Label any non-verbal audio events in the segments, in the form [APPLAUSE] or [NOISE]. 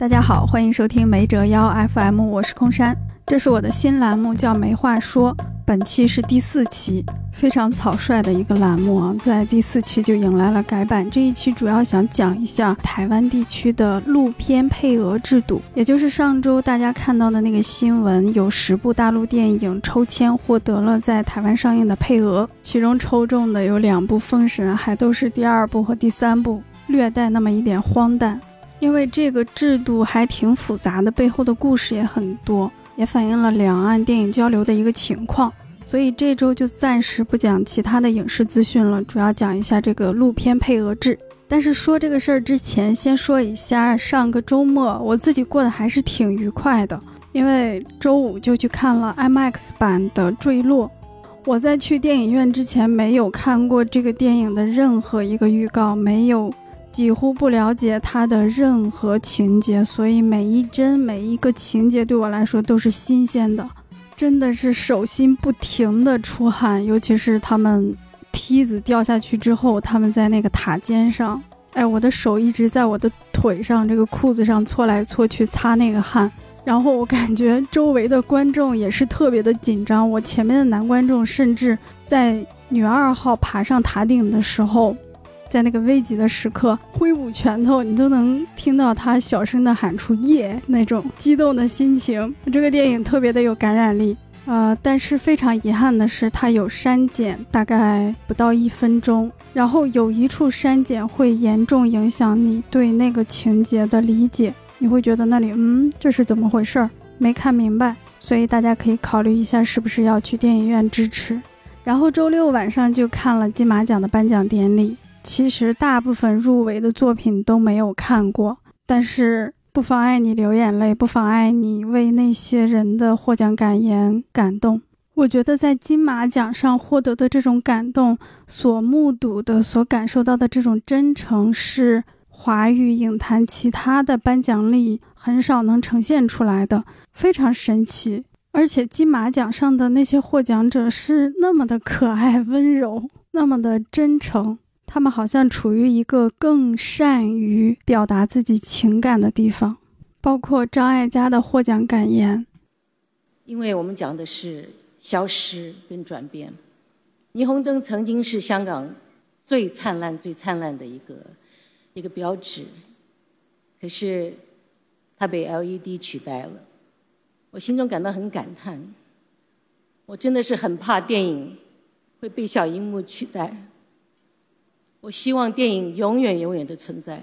大家好，欢迎收听没折腰 FM，我是空山，这是我的新栏目，叫没话说。本期是第四期，非常草率的一个栏目啊，在第四期就迎来了改版。这一期主要想讲一下台湾地区的录片配额制度，也就是上周大家看到的那个新闻，有十部大陆电影抽签获得了在台湾上映的配额，其中抽中的有两部《封神》，还都是第二部和第三部，略带那么一点荒诞。因为这个制度还挺复杂的，背后的故事也很多，也反映了两岸电影交流的一个情况。所以这周就暂时不讲其他的影视资讯了，主要讲一下这个录片配额制。但是说这个事儿之前，先说一下上个周末我自己过得还是挺愉快的，因为周五就去看了 IMAX 版的《坠落》。我在去电影院之前没有看过这个电影的任何一个预告，没有。几乎不了解它的任何情节，所以每一帧每一个情节对我来说都是新鲜的，真的是手心不停的出汗，尤其是他们梯子掉下去之后，他们在那个塔尖上，哎，我的手一直在我的腿上这个裤子上搓来搓去擦那个汗，然后我感觉周围的观众也是特别的紧张，我前面的男观众甚至在女二号爬上塔顶的时候。在那个危急的时刻，挥舞拳头，你都能听到他小声的喊出“耶”那种激动的心情。这个电影特别的有感染力，呃，但是非常遗憾的是，它有删减，大概不到一分钟。然后有一处删减会严重影响你对那个情节的理解，你会觉得那里，嗯，这是怎么回事儿？没看明白。所以大家可以考虑一下，是不是要去电影院支持。然后周六晚上就看了金马奖的颁奖典礼。其实大部分入围的作品都没有看过，但是不妨碍你流眼泪，不妨碍你为那些人的获奖感言感动。我觉得在金马奖上获得的这种感动，所目睹的、所感受到的这种真诚，是华语影坛其他的颁奖礼很少能呈现出来的，非常神奇。而且金马奖上的那些获奖者是那么的可爱、温柔，那么的真诚。他们好像处于一个更善于表达自己情感的地方，包括张艾嘉的获奖感言。因为我们讲的是消失跟转变，霓虹灯曾经是香港最灿烂、最灿烂的一个一个标志，可是它被 LED 取代了，我心中感到很感叹。我真的是很怕电影会被小荧幕取代。我希望电影永远永远的存在。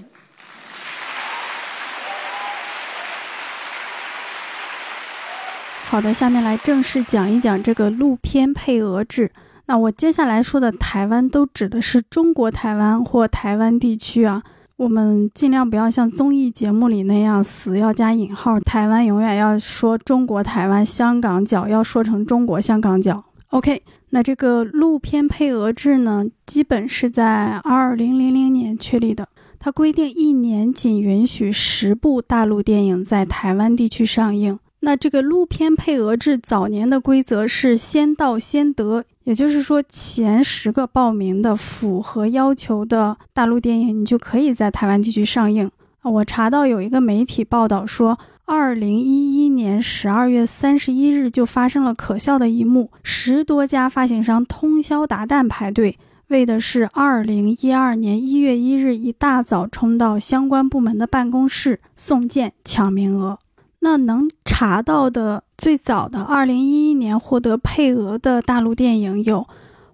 好的，下面来正式讲一讲这个录片配额制。那我接下来说的台湾都指的是中国台湾或台湾地区啊。我们尽量不要像综艺节目里那样死要加引号，台湾永远要说中国台湾，香港角要说成中国香港角。OK。那这个录片配额制呢，基本是在二零零零年确立的。它规定一年仅允许十部大陆电影在台湾地区上映。那这个录片配额制早年的规则是先到先得，也就是说前十个报名的符合要求的大陆电影，你就可以在台湾地区上映。我查到有一个媒体报道说。二零一一年十二月三十一日就发生了可笑的一幕：十多家发行商通宵达旦排队，为的是二零一二年一月一日一大早冲到相关部门的办公室送件抢名额。那能查到的最早的二零一一年获得配额的大陆电影有《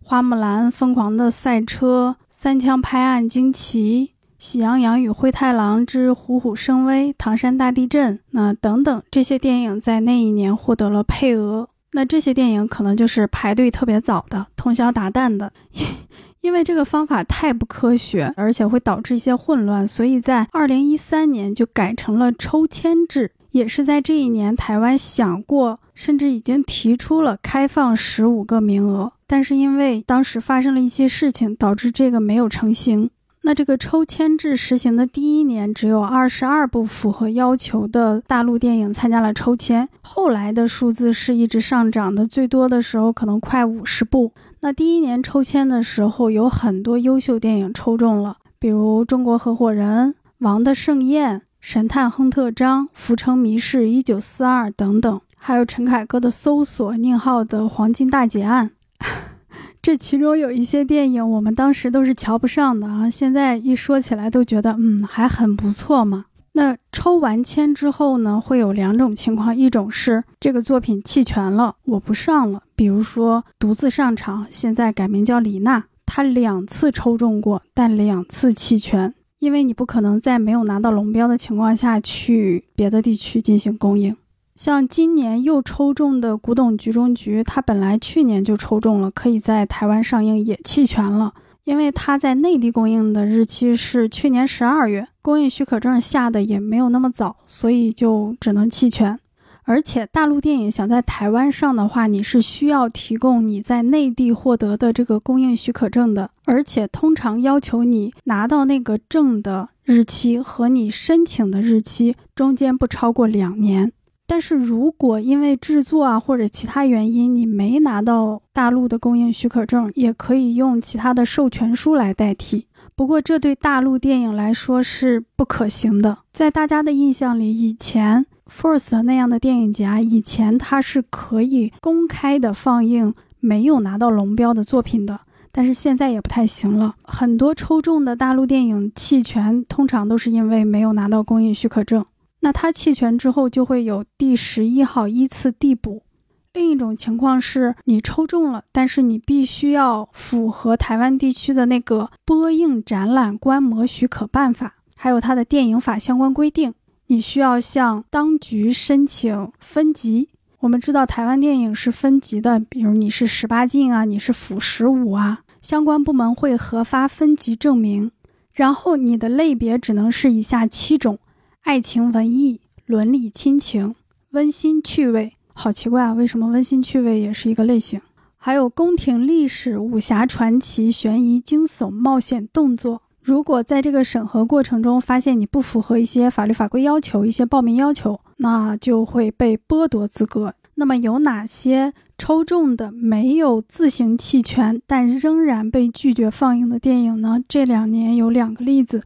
花木兰》《疯狂的赛车》《三枪拍案惊奇》。喜羊羊与灰太狼之虎虎生威、唐山大地震，那等等这些电影在那一年获得了配额。那这些电影可能就是排队特别早的、通宵达旦的，[LAUGHS] 因为这个方法太不科学，而且会导致一些混乱，所以在二零一三年就改成了抽签制。也是在这一年，台湾想过，甚至已经提出了开放十五个名额，但是因为当时发生了一些事情，导致这个没有成型。那这个抽签制实行的第一年，只有二十二部符合要求的大陆电影参加了抽签。后来的数字是一直上涨的，最多的时候可能快五十部。那第一年抽签的时候，有很多优秀电影抽中了，比如《中国合伙人》《王的盛宴》《神探亨特张》《浮城谜事》一九四二等等，还有陈凯歌的《搜索》，宁浩的《黄金大劫案》。这其中有一些电影，我们当时都是瞧不上的啊，现在一说起来都觉得，嗯，还很不错嘛。那抽完签之后呢，会有两种情况，一种是这个作品弃权了，我不上了。比如说独自上场，现在改名叫李娜，她两次抽中过，但两次弃权，因为你不可能在没有拿到龙标的情况下去别的地区进行公映。像今年又抽中的《古董局中局》，它本来去年就抽中了，可以在台湾上映，也弃权了，因为它在内地公映的日期是去年十二月，公映许可证下的也没有那么早，所以就只能弃权。而且大陆电影想在台湾上的话，你是需要提供你在内地获得的这个公映许可证的，而且通常要求你拿到那个证的日期和你申请的日期中间不超过两年。但是如果因为制作啊或者其他原因你没拿到大陆的供应许可证，也可以用其他的授权书来代替。不过这对大陆电影来说是不可行的。在大家的印象里，以前 First 那样的电影节啊，以前它是可以公开的放映没有拿到龙标的作品的，但是现在也不太行了。很多抽中的大陆电影弃权，通常都是因为没有拿到公映许可证。那他弃权之后，就会有第十一号依次递补。另一种情况是你抽中了，但是你必须要符合台湾地区的那个播映展览观摩许可办法，还有它的电影法相关规定，你需要向当局申请分级。我们知道台湾电影是分级的，比如你是十八禁啊，你是腐十五啊，相关部门会核发分级证明，然后你的类别只能是以下七种。爱情、文艺、伦理、亲情、温馨、趣味，好奇怪啊！为什么温馨趣味也是一个类型？还有宫廷历史、武侠传奇、悬疑、惊悚、冒险、动作。如果在这个审核过程中发现你不符合一些法律法规要求、一些报名要求，那就会被剥夺资格。那么有哪些抽中的没有自行弃权，但仍然被拒绝放映的电影呢？这两年有两个例子。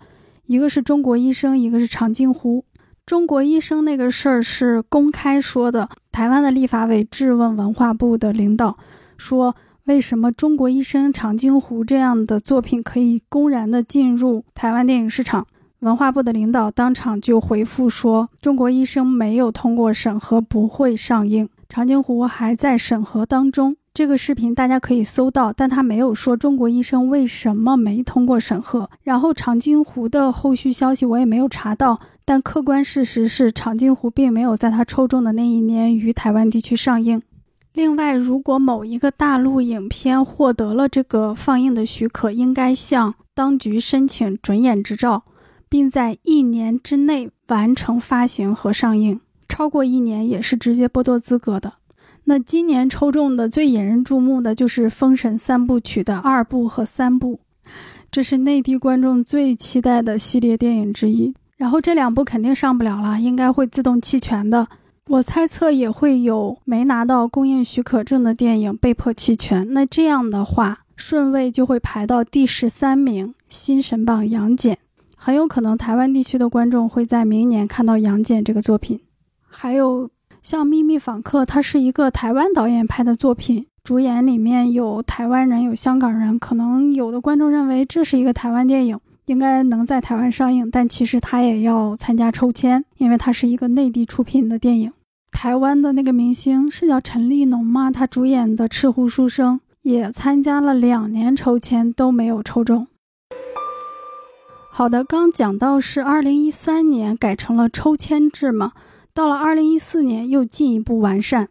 一个是中国医生，一个是长津湖。中国医生那个事儿是公开说的，台湾的立法委质问文化部的领导，说为什么中国医生、长津湖这样的作品可以公然的进入台湾电影市场？文化部的领导当场就回复说，中国医生没有通过审核，不会上映，长津湖还在审核当中。这个视频大家可以搜到，但他没有说中国医生为什么没通过审核。然后长津湖的后续消息我也没有查到，但客观事实是长津湖并没有在他抽中的那一年于台湾地区上映。另外，如果某一个大陆影片获得了这个放映的许可，应该向当局申请准演执照，并在一年之内完成发行和上映，超过一年也是直接剥夺资格的。那今年抽中的最引人注目的就是《封神三部曲》的二部和三部，这是内地观众最期待的系列电影之一。然后这两部肯定上不了了，应该会自动弃权的。我猜测也会有没拿到公映许可证的电影被迫弃权。那这样的话，顺位就会排到第十三名，《新神榜》杨戬，很有可能台湾地区的观众会在明年看到杨戬这个作品。还有。像《秘密访客》，它是一个台湾导演拍的作品，主演里面有台湾人，有香港人。可能有的观众认为这是一个台湾电影，应该能在台湾上映，但其实他也要参加抽签，因为它是一个内地出品的电影。台湾的那个明星是叫陈立农吗？他主演的《赤狐书生》也参加了两年抽签都没有抽中。好的，刚讲到是二零一三年改成了抽签制嘛。到了二零一四年，又进一步完善。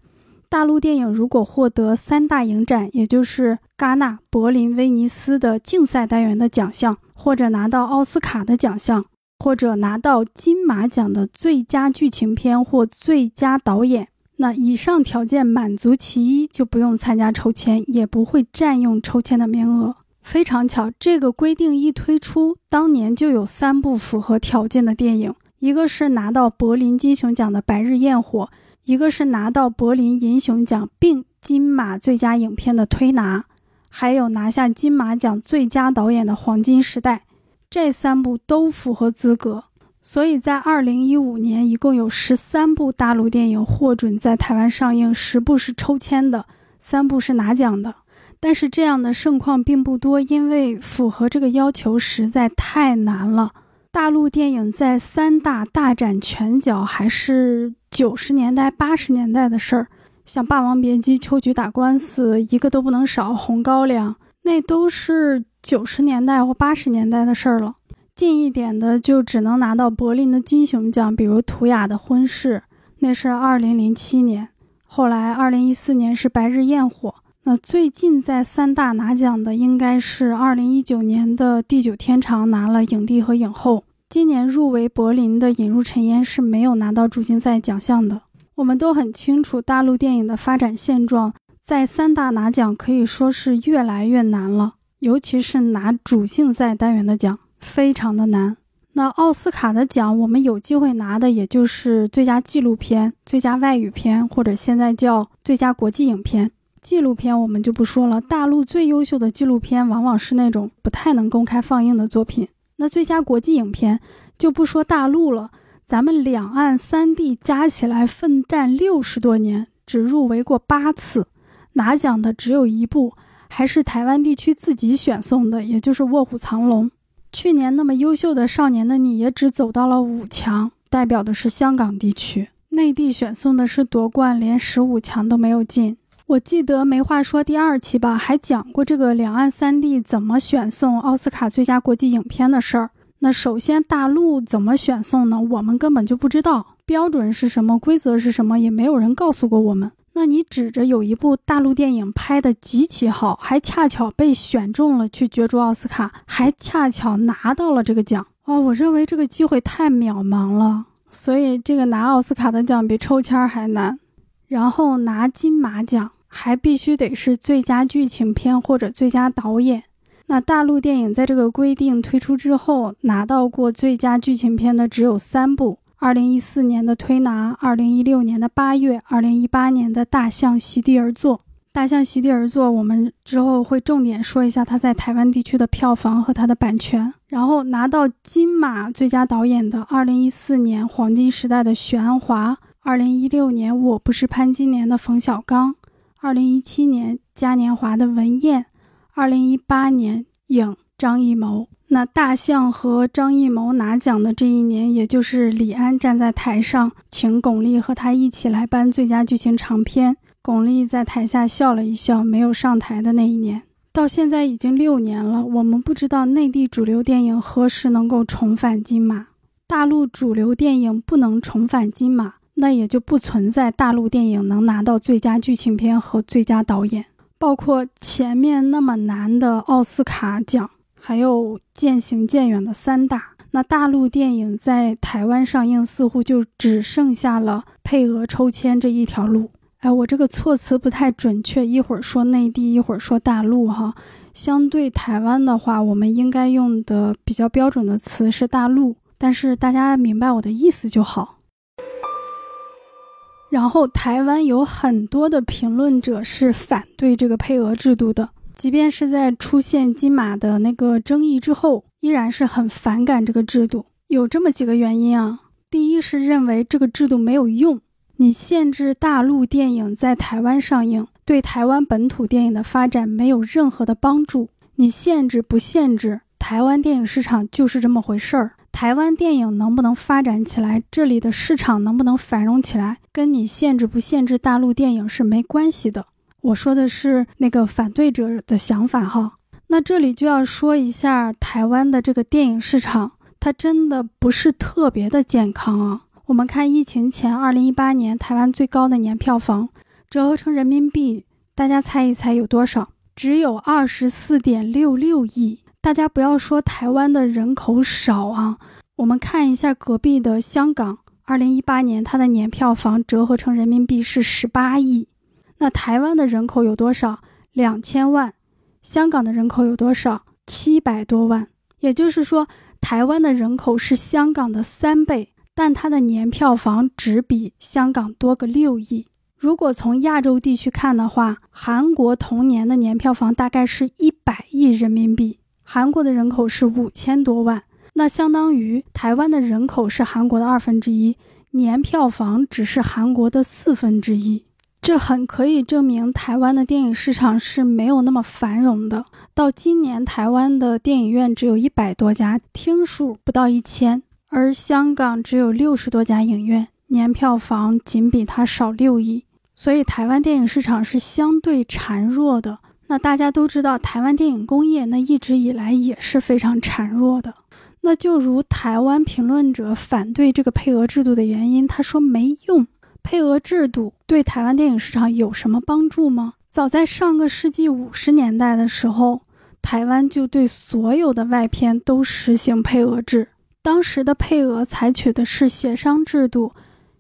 大陆电影如果获得三大影展，也就是戛纳、柏林、威尼斯的竞赛单元的奖项，或者拿到奥斯卡的奖项，或者拿到金马奖的最佳剧情片或最佳导演，那以上条件满足其一，就不用参加抽签，也不会占用抽签的名额。非常巧，这个规定一推出，当年就有三部符合条件的电影。一个是拿到柏林金熊奖的《白日焰火》，一个是拿到柏林银熊奖并金马最佳影片的《推拿》，还有拿下金马奖最佳导演的《黄金时代》，这三部都符合资格，所以在二零一五年，一共有十三部大陆电影获准在台湾上映，十部是抽签的，三部是拿奖的。但是这样的盛况并不多，因为符合这个要求实在太难了。大陆电影在三大大展拳脚，还是九十年代、八十年代的事儿。像《霸王别姬》《秋菊打官司》，一个都不能少。《红高粱》那都是九十年代或八十年代的事儿了。近一点的，就只能拿到柏林的金熊奖，比如《图雅的婚事》，那是二零零七年。后来二零一四年是《白日焰火》。那最近在三大拿奖的，应该是二零一九年的《地久天长》拿了影帝和影后。今年入围柏林的《引入尘烟》是没有拿到主竞赛奖项的。我们都很清楚大陆电影的发展现状，在三大拿奖可以说是越来越难了，尤其是拿主竞赛单元的奖，非常的难。那奥斯卡的奖，我们有机会拿的也就是最佳纪录片、最佳外语片，或者现在叫最佳国际影片。纪录片我们就不说了，大陆最优秀的纪录片往往是那种不太能公开放映的作品。那最佳国际影片就不说大陆了，咱们两岸三地加起来奋战六十多年，只入围过八次，拿奖的只有一部，还是台湾地区自己选送的，也就是《卧虎藏龙》。去年那么优秀的《少年的你》也只走到了五强，代表的是香港地区，内地选送的是夺冠，连十五强都没有进。我记得没话说第二期吧，还讲过这个两岸三地怎么选送奥斯卡最佳国际影片的事儿。那首先大陆怎么选送呢？我们根本就不知道标准是什么，规则是什么，也没有人告诉过我们。那你指着有一部大陆电影拍的极其好，还恰巧被选中了去角逐奥斯卡，还恰巧拿到了这个奖哦，我认为这个机会太渺茫了。所以这个拿奥斯卡的奖比抽签还难，然后拿金马奖。还必须得是最佳剧情片或者最佳导演。那大陆电影在这个规定推出之后，拿到过最佳剧情片的只有三部：二零一四年的《推拿》，二零一六年的《八月》，二零一八年的《大象席地而坐》。《大象席地而坐》，我们之后会重点说一下它在台湾地区的票房和它的版权。然后拿到金马最佳导演的，二零一四年黄金时代的许鞍华，二零一六年我不是潘金莲的冯小刚。二零一七年嘉年华的文彦，二零一八年影张艺谋。那大象和张艺谋拿奖的这一年，也就是李安站在台上，请巩俐和他一起来颁最佳剧情长片，巩俐在台下笑了一笑，没有上台的那一年。到现在已经六年了，我们不知道内地主流电影何时能够重返金马，大陆主流电影不能重返金马。那也就不存在大陆电影能拿到最佳剧情片和最佳导演，包括前面那么难的奥斯卡奖，还有渐行渐远的三大。那大陆电影在台湾上映，似乎就只剩下了配额抽签这一条路。哎，我这个措辞不太准确，一会儿说内地，一会儿说大陆，哈。相对台湾的话，我们应该用的比较标准的词是大陆，但是大家明白我的意思就好。然后，台湾有很多的评论者是反对这个配额制度的，即便是在出现金马的那个争议之后，依然是很反感这个制度。有这么几个原因啊，第一是认为这个制度没有用，你限制大陆电影在台湾上映，对台湾本土电影的发展没有任何的帮助。你限制不限制，台湾电影市场就是这么回事儿。台湾电影能不能发展起来，这里的市场能不能繁荣起来，跟你限制不限制大陆电影是没关系的。我说的是那个反对者的想法哈。那这里就要说一下台湾的这个电影市场，它真的不是特别的健康啊。我们看疫情前，二零一八年台湾最高的年票房折合成人民币，大家猜一猜有多少？只有二十四点六六亿。大家不要说台湾的人口少啊，我们看一下隔壁的香港，二零一八年它的年票房折合成人民币是十八亿。那台湾的人口有多少？两千万。香港的人口有多少？七百多万。也就是说，台湾的人口是香港的三倍，但它的年票房只比香港多个六亿。如果从亚洲地区看的话，韩国同年的年票房大概是一百亿人民币。韩国的人口是五千多万，那相当于台湾的人口是韩国的二分之一，年票房只是韩国的四分之一。这很可以证明台湾的电影市场是没有那么繁荣的。到今年，台湾的电影院只有一百多家，厅数不到一千，而香港只有六十多家影院，年票房仅比它少六亿。所以，台湾电影市场是相对孱弱的。那大家都知道，台湾电影工业那一直以来也是非常孱弱的。那就如台湾评论者反对这个配额制度的原因，他说没用。配额制度对台湾电影市场有什么帮助吗？早在上个世纪五十年代的时候，台湾就对所有的外片都实行配额制。当时的配额采取的是协商制度，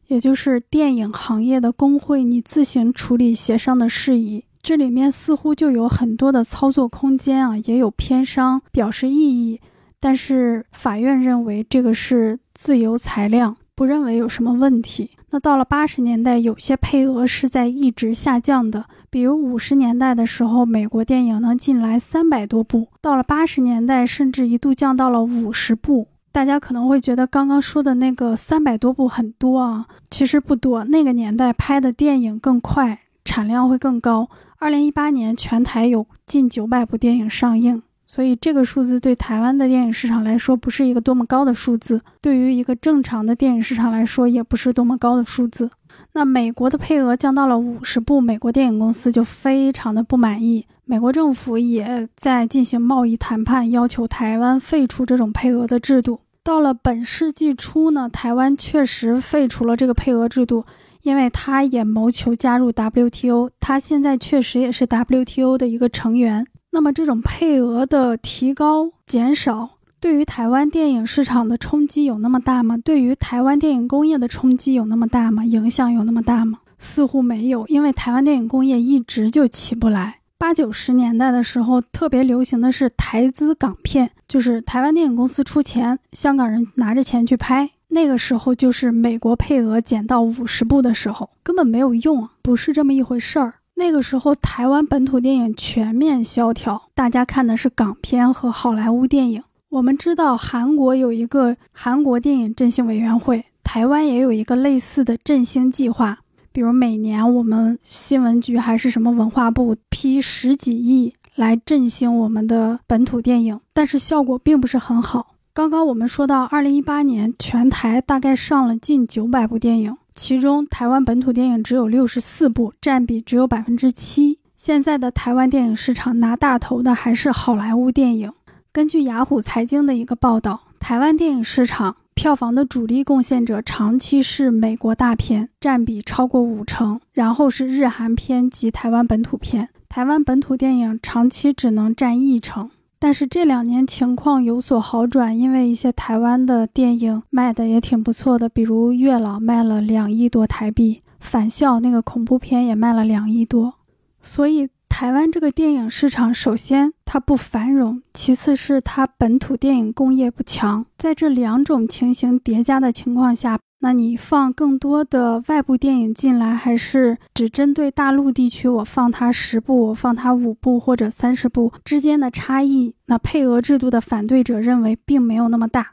也就是电影行业的工会你自行处理协商的事宜。这里面似乎就有很多的操作空间啊，也有偏商表示异议，但是法院认为这个是自由裁量。不认为有什么问题。那到了八十年代，有些配额是在一直下降的。比如五十年代的时候，美国电影能进来三百多部，到了八十年代，甚至一度降到了五十部。大家可能会觉得刚刚说的那个三百多部很多啊，其实不多。那个年代拍的电影更快，产量会更高。二零一八年，全台有近九百部电影上映。所以这个数字对台湾的电影市场来说不是一个多么高的数字，对于一个正常的电影市场来说也不是多么高的数字。那美国的配额降到了五十部，美国电影公司就非常的不满意，美国政府也在进行贸易谈判，要求台湾废除这种配额的制度。到了本世纪初呢，台湾确实废除了这个配额制度，因为他也谋求加入 WTO，他现在确实也是 WTO 的一个成员。那么这种配额的提高、减少，对于台湾电影市场的冲击有那么大吗？对于台湾电影工业的冲击有那么大吗？影响有那么大吗？似乎没有，因为台湾电影工业一直就起不来。八九十年代的时候，特别流行的是台资港片，就是台湾电影公司出钱，香港人拿着钱去拍。那个时候就是美国配额减到五十部的时候，根本没有用，不是这么一回事儿。那个时候，台湾本土电影全面萧条，大家看的是港片和好莱坞电影。我们知道，韩国有一个韩国电影振兴委员会，台湾也有一个类似的振兴计划。比如每年我们新闻局还是什么文化部批十几亿来振兴我们的本土电影，但是效果并不是很好。刚刚我们说到，二零一八年全台大概上了近九百部电影。其中，台湾本土电影只有六十四部，占比只有百分之七。现在的台湾电影市场拿大头的还是好莱坞电影。根据雅虎财经的一个报道，台湾电影市场票房的主力贡献者长期是美国大片，占比超过五成，然后是日韩片及台湾本土片。台湾本土电影长期只能占一成。但是这两年情况有所好转，因为一些台湾的电影卖的也挺不错的，比如《月老》卖了两亿多台币，《返校》那个恐怖片也卖了两亿多。所以台湾这个电影市场，首先它不繁荣，其次是它本土电影工业不强，在这两种情形叠加的情况下。那你放更多的外部电影进来，还是只针对大陆地区？我放它十部，我放它五部或者三十部之间的差异，那配额制度的反对者认为并没有那么大。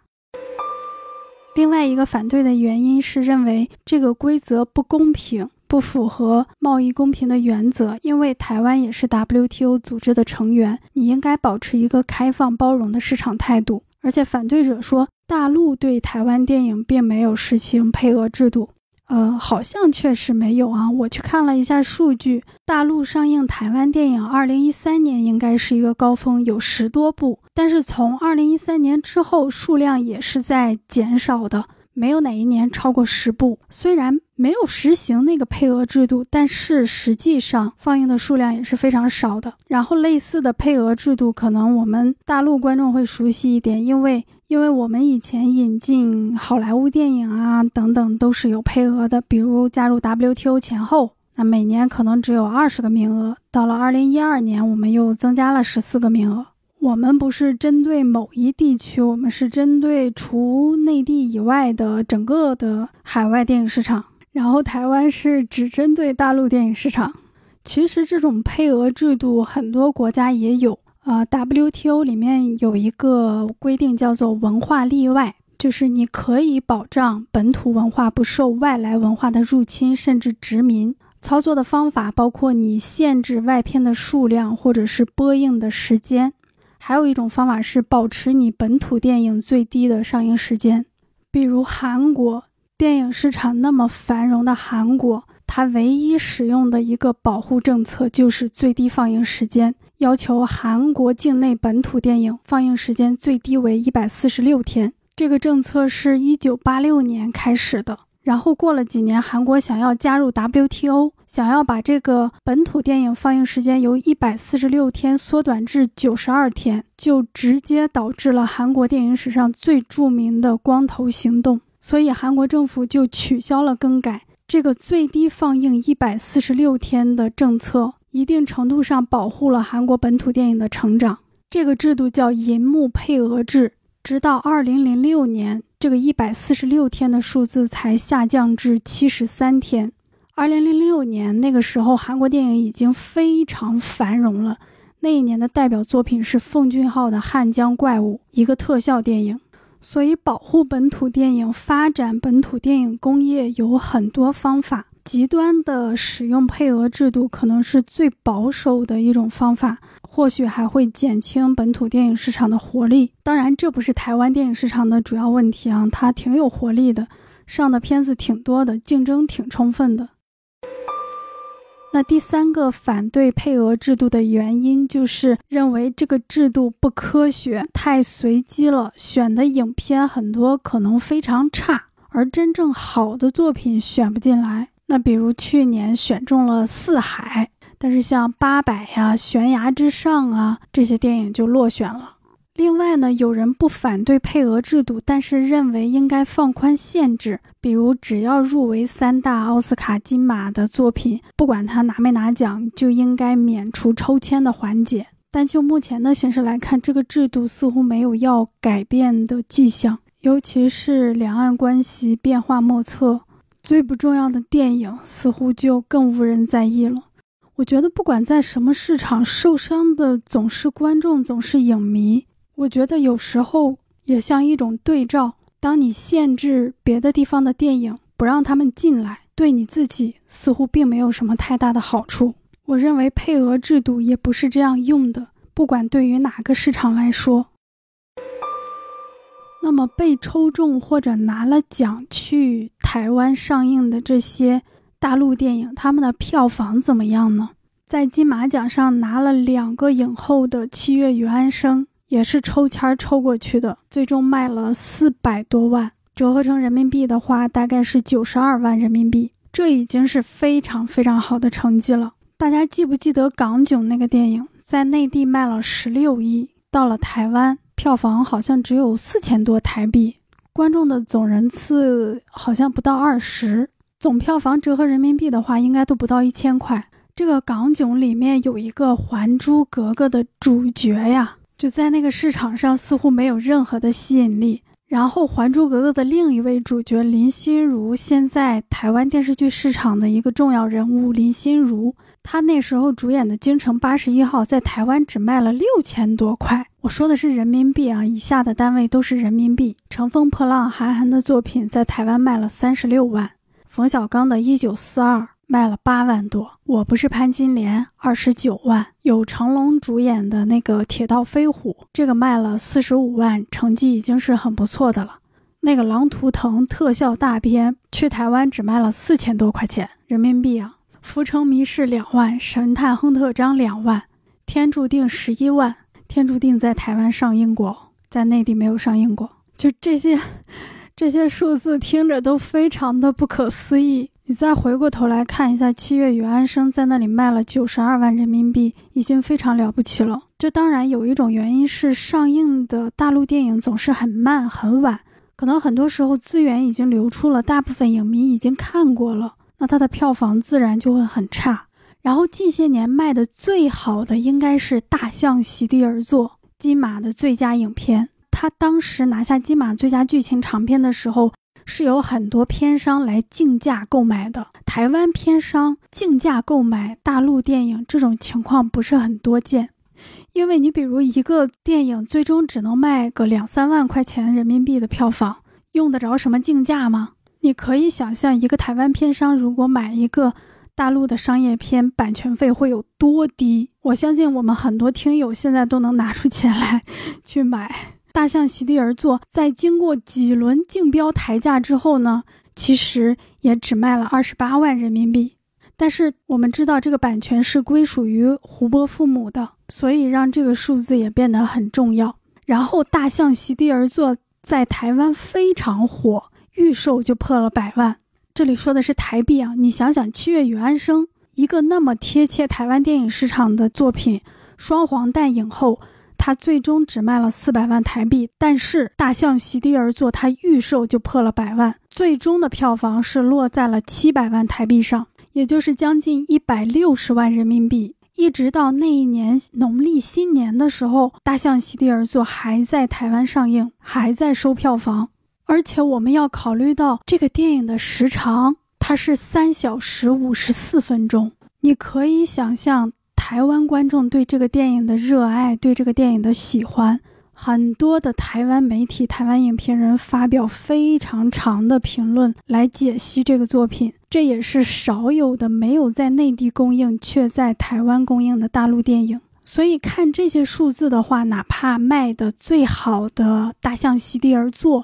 另外一个反对的原因是认为这个规则不公平，不符合贸易公平的原则。因为台湾也是 WTO 组织的成员，你应该保持一个开放包容的市场态度。而且反对者说。大陆对台湾电影并没有实行配额制度，呃，好像确实没有啊。我去看了一下数据，大陆上映台湾电影，二零一三年应该是一个高峰，有十多部，但是从二零一三年之后，数量也是在减少的。没有哪一年超过十部，虽然没有实行那个配额制度，但是实际上放映的数量也是非常少的。然后类似的配额制度，可能我们大陆观众会熟悉一点，因为因为我们以前引进好莱坞电影啊等等都是有配额的，比如加入 WTO 前后，那每年可能只有二十个名额，到了二零一二年，我们又增加了十四个名额。我们不是针对某一地区，我们是针对除内地以外的整个的海外电影市场。然后台湾是只针对大陆电影市场。其实这种配额制度很多国家也有，呃，WTO 里面有一个规定叫做文化例外，就是你可以保障本土文化不受外来文化的入侵甚至殖民。操作的方法包括你限制外片的数量或者是播映的时间，还有一种方法是保持你本土电影最低的上映时间。比如韩国电影市场那么繁荣的韩国，它唯一使用的一个保护政策就是最低放映时间，要求韩国境内本土电影放映时间最低为一百四十六天。这个政策是一九八六年开始的。然后过了几年，韩国想要加入 WTO，想要把这个本土电影放映时间由一百四十六天缩短至九十二天，就直接导致了韩国电影史上最著名的光头行动。所以韩国政府就取消了更改这个最低放映一百四十六天的政策，一定程度上保护了韩国本土电影的成长。这个制度叫银幕配额制，直到二零零六年。这个一百四十六天的数字才下降至七十三天。二零零六年那个时候，韩国电影已经非常繁荣了。那一年的代表作品是奉俊昊的《汉江怪物》，一个特效电影。所以，保护本土电影、发展本土电影工业有很多方法。极端的使用配额制度可能是最保守的一种方法。或许还会减轻本土电影市场的活力。当然，这不是台湾电影市场的主要问题啊，它挺有活力的，上的片子挺多的，竞争挺充分的。那第三个反对配额制度的原因，就是认为这个制度不科学，太随机了，选的影片很多可能非常差，而真正好的作品选不进来。那比如去年选中了《四海》。但是像八百呀、悬崖之上啊这些电影就落选了。另外呢，有人不反对配额制度，但是认为应该放宽限制，比如只要入围三大奥斯卡金马的作品，不管他拿没拿奖，就应该免除抽签的环节。但就目前的形势来看，这个制度似乎没有要改变的迹象，尤其是两岸关系变化莫测，最不重要的电影似乎就更无人在意了。我觉得不管在什么市场，受伤的总是观众，总是影迷。我觉得有时候也像一种对照，当你限制别的地方的电影，不让他们进来，对你自己似乎并没有什么太大的好处。我认为配额制度也不是这样用的，不管对于哪个市场来说。那么被抽中或者拿了奖去台湾上映的这些。大陆电影他们的票房怎么样呢？在金马奖上拿了两个影后的《七月与安生》也是抽签抽过去的，最终卖了四百多万，折合成人民币的话大概是九十二万人民币，这已经是非常非常好的成绩了。大家记不记得港囧那个电影在内地卖了十六亿，到了台湾票房好像只有四千多台币，观众的总人次好像不到二十。总票房折合人民币的话，应该都不到一千块。这个港囧里面有一个《还珠格格》的主角呀，就在那个市场上似乎没有任何的吸引力。然后，《还珠格格》的另一位主角林心如，现在台湾电视剧市场的一个重要人物。林心如，他那时候主演的《京城八十一号》在台湾只卖了六千多块。我说的是人民币啊，以下的单位都是人民币。《乘风破浪》韩寒的作品在台湾卖了三十六万。冯小刚的《一九四二》卖了八万多，我不是潘金莲二十九万，有成龙主演的那个《铁道飞虎》，这个卖了四十五万，成绩已经是很不错的了。那个《狼图腾》特效大片去台湾只卖了四千多块钱人民币啊，《浮城谜事》两万，《神探亨特张》两万，《天注定》十一万，《天注定》在台湾上映过，在内地没有上映过，就这些。这些数字听着都非常的不可思议。你再回过头来看一下，《七月与安生》在那里卖了九十二万人民币，已经非常了不起了。这当然有一种原因是上映的大陆电影总是很慢很晚，可能很多时候资源已经流出了，大部分影迷已经看过了，那它的票房自然就会很差。然后近些年卖的最好的应该是《大象席地而坐》，金马的最佳影片。他当时拿下金马最佳剧情长片的时候，是有很多片商来竞价购买的。台湾片商竞价购买大陆电影这种情况不是很多见，因为你比如一个电影最终只能卖个两三万块钱人民币的票房，用得着什么竞价吗？你可以想象，一个台湾片商如果买一个大陆的商业片，版权费会有多低？我相信我们很多听友现在都能拿出钱来 [LAUGHS] 去买《大象席地而坐》。在经过几轮竞标抬价之后呢，其实也只卖了二十八万人民币。但是我们知道，这个版权是归属于胡波父母的，所以让这个数字也变得很重要。然后，《大象席地而坐》在台湾非常火，预售就破了百万。这里说的是台币啊，你想想，《七月与安生》一个那么贴切台湾电影市场的作品，双黄蛋影后，它最终只卖了四百万台币。但是，《大象席地而坐》它预售就破了百万，最终的票房是落在了七百万台币上。也就是将近一百六十万人民币，一直到那一年农历新年的时候，《大象席地而坐》还在台湾上映，还在收票房。而且我们要考虑到这个电影的时长，它是三小时五十四分钟。你可以想象台湾观众对这个电影的热爱，对这个电影的喜欢。很多的台湾媒体、台湾影评人发表非常长的评论来解析这个作品，这也是少有的没有在内地公映却在台湾公映的大陆电影。所以看这些数字的话，哪怕卖的最好的《大象席地而坐》，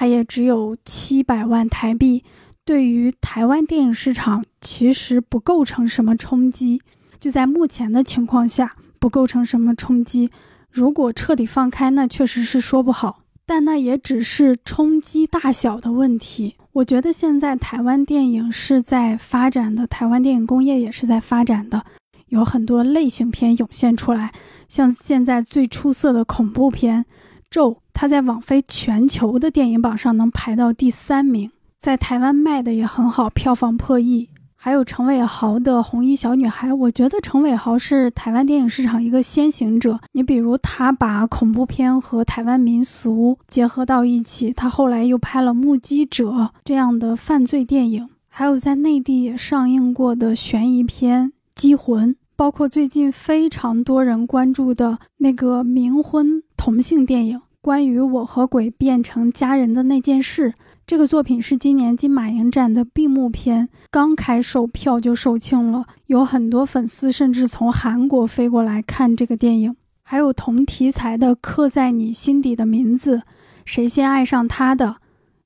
它也只有七百万台币，对于台湾电影市场其实不构成什么冲击。就在目前的情况下，不构成什么冲击。如果彻底放开，那确实是说不好，但那也只是冲击大小的问题。我觉得现在台湾电影是在发展的，台湾电影工业也是在发展的，有很多类型片涌现出来，像现在最出色的恐怖片《咒》，它在网飞全球的电影榜上能排到第三名，在台湾卖的也很好，票房破亿。还有程伟豪的《红衣小女孩》，我觉得程伟豪是台湾电影市场一个先行者。你比如他把恐怖片和台湾民俗结合到一起，他后来又拍了《目击者》这样的犯罪电影，还有在内地也上映过的悬疑片《机魂》，包括最近非常多人关注的那个冥婚同性电影，关于我和鬼变成家人的那件事。这个作品是今年金马影展的闭幕片，刚开售票就售罄了，有很多粉丝甚至从韩国飞过来看这个电影。还有同题材的《刻在你心底的名字》，谁先爱上他的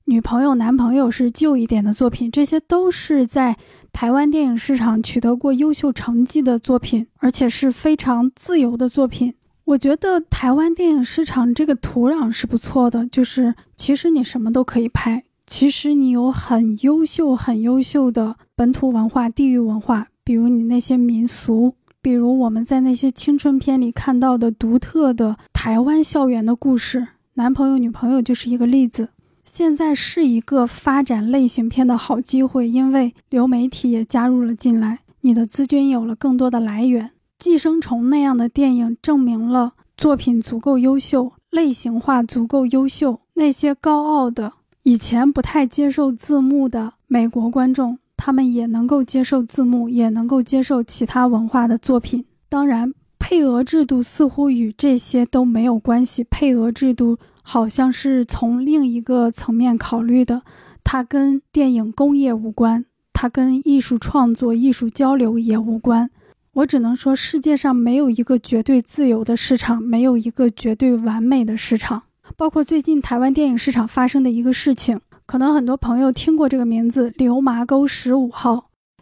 女朋友、男朋友是旧一点的作品，这些都是在台湾电影市场取得过优秀成绩的作品，而且是非常自由的作品。我觉得台湾电影市场这个土壤是不错的，就是其实你什么都可以拍。其实你有很优秀、很优秀的本土文化、地域文化，比如你那些民俗，比如我们在那些青春片里看到的独特的台湾校园的故事，男朋友、女朋友就是一个例子。现在是一个发展类型片的好机会，因为流媒体也加入了进来，你的资金有了更多的来源。寄生虫那样的电影证明了作品足够优秀，类型化足够优秀，那些高傲的。以前不太接受字幕的美国观众，他们也能够接受字幕，也能够接受其他文化的作品。当然，配额制度似乎与这些都没有关系。配额制度好像是从另一个层面考虑的，它跟电影工业无关，它跟艺术创作、艺术交流也无关。我只能说，世界上没有一个绝对自由的市场，没有一个绝对完美的市场。包括最近台湾电影市场发生的一个事情，可能很多朋友听过这个名字《流麻沟十五号》，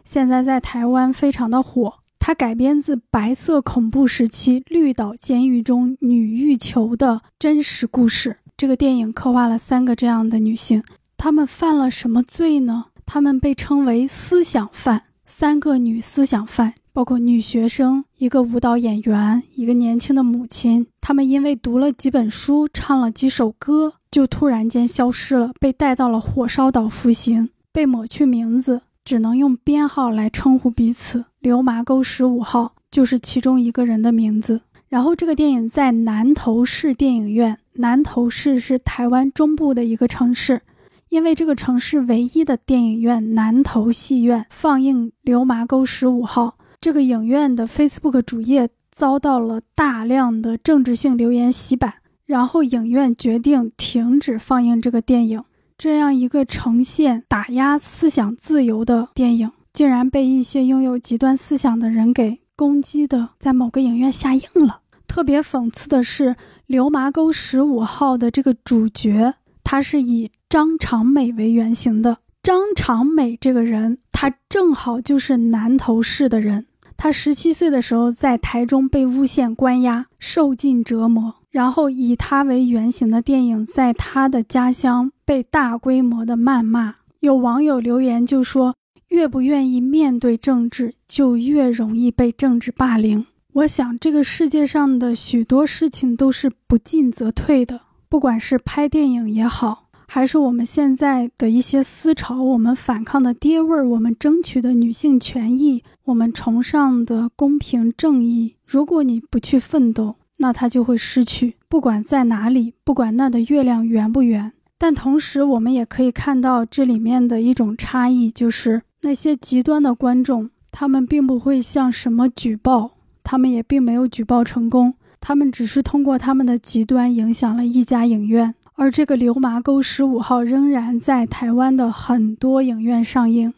现在在台湾非常的火。它改编自白色恐怖时期绿岛监狱中女狱囚的真实故事。这个电影刻画了三个这样的女性，她们犯了什么罪呢？她们被称为思想犯，三个女思想犯。包括女学生、一个舞蹈演员、一个年轻的母亲，他们因为读了几本书、唱了几首歌，就突然间消失了，被带到了火烧岛服刑，被抹去名字，只能用编号来称呼彼此。流麻沟十五号就是其中一个人的名字。然后这个电影在南投市电影院，南投市是台湾中部的一个城市，因为这个城市唯一的电影院南投戏院放映《流麻沟十五号》。这个影院的 Facebook 主页遭到了大量的政治性留言洗版，然后影院决定停止放映这个电影。这样一个呈现打压思想自由的电影，竟然被一些拥有极端思想的人给攻击的，在某个影院下映了。特别讽刺的是，《流麻沟十五号》的这个主角，他是以张长美为原型的。张长美这个人，他正好就是南头市的人。他十七岁的时候在台中被诬陷关押，受尽折磨。然后以他为原型的电影在他的家乡被大规模的谩骂。有网友留言就说：“越不愿意面对政治，就越容易被政治霸凌。”我想，这个世界上的许多事情都是不进则退的，不管是拍电影也好。还是我们现在的一些思潮，我们反抗的爹味儿，我们争取的女性权益，我们崇尚的公平正义。如果你不去奋斗，那它就会失去。不管在哪里，不管那的月亮圆不圆。但同时，我们也可以看到这里面的一种差异，就是那些极端的观众，他们并不会向什么举报，他们也并没有举报成功，他们只是通过他们的极端影响了一家影院。而这个《流麻沟十五号》仍然在台湾的很多影院上映。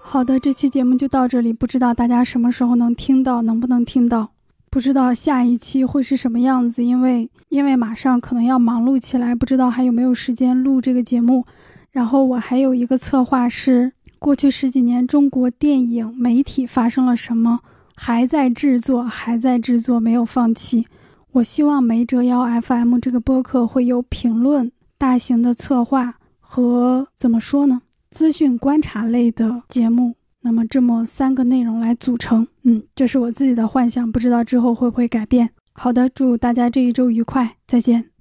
好的，这期节目就到这里，不知道大家什么时候能听到，能不能听到？不知道下一期会是什么样子，因为因为马上可能要忙碌起来，不知道还有没有时间录这个节目。然后我还有一个策划是，过去十几年中国电影媒体发生了什么，还在制作，还在制作，没有放弃。我希望没折腰 FM 这个播客会有评论、大型的策划和怎么说呢？资讯观察类的节目。那么这么三个内容来组成，嗯，这是我自己的幻想，不知道之后会不会改变。好的，祝大家这一周愉快，再见。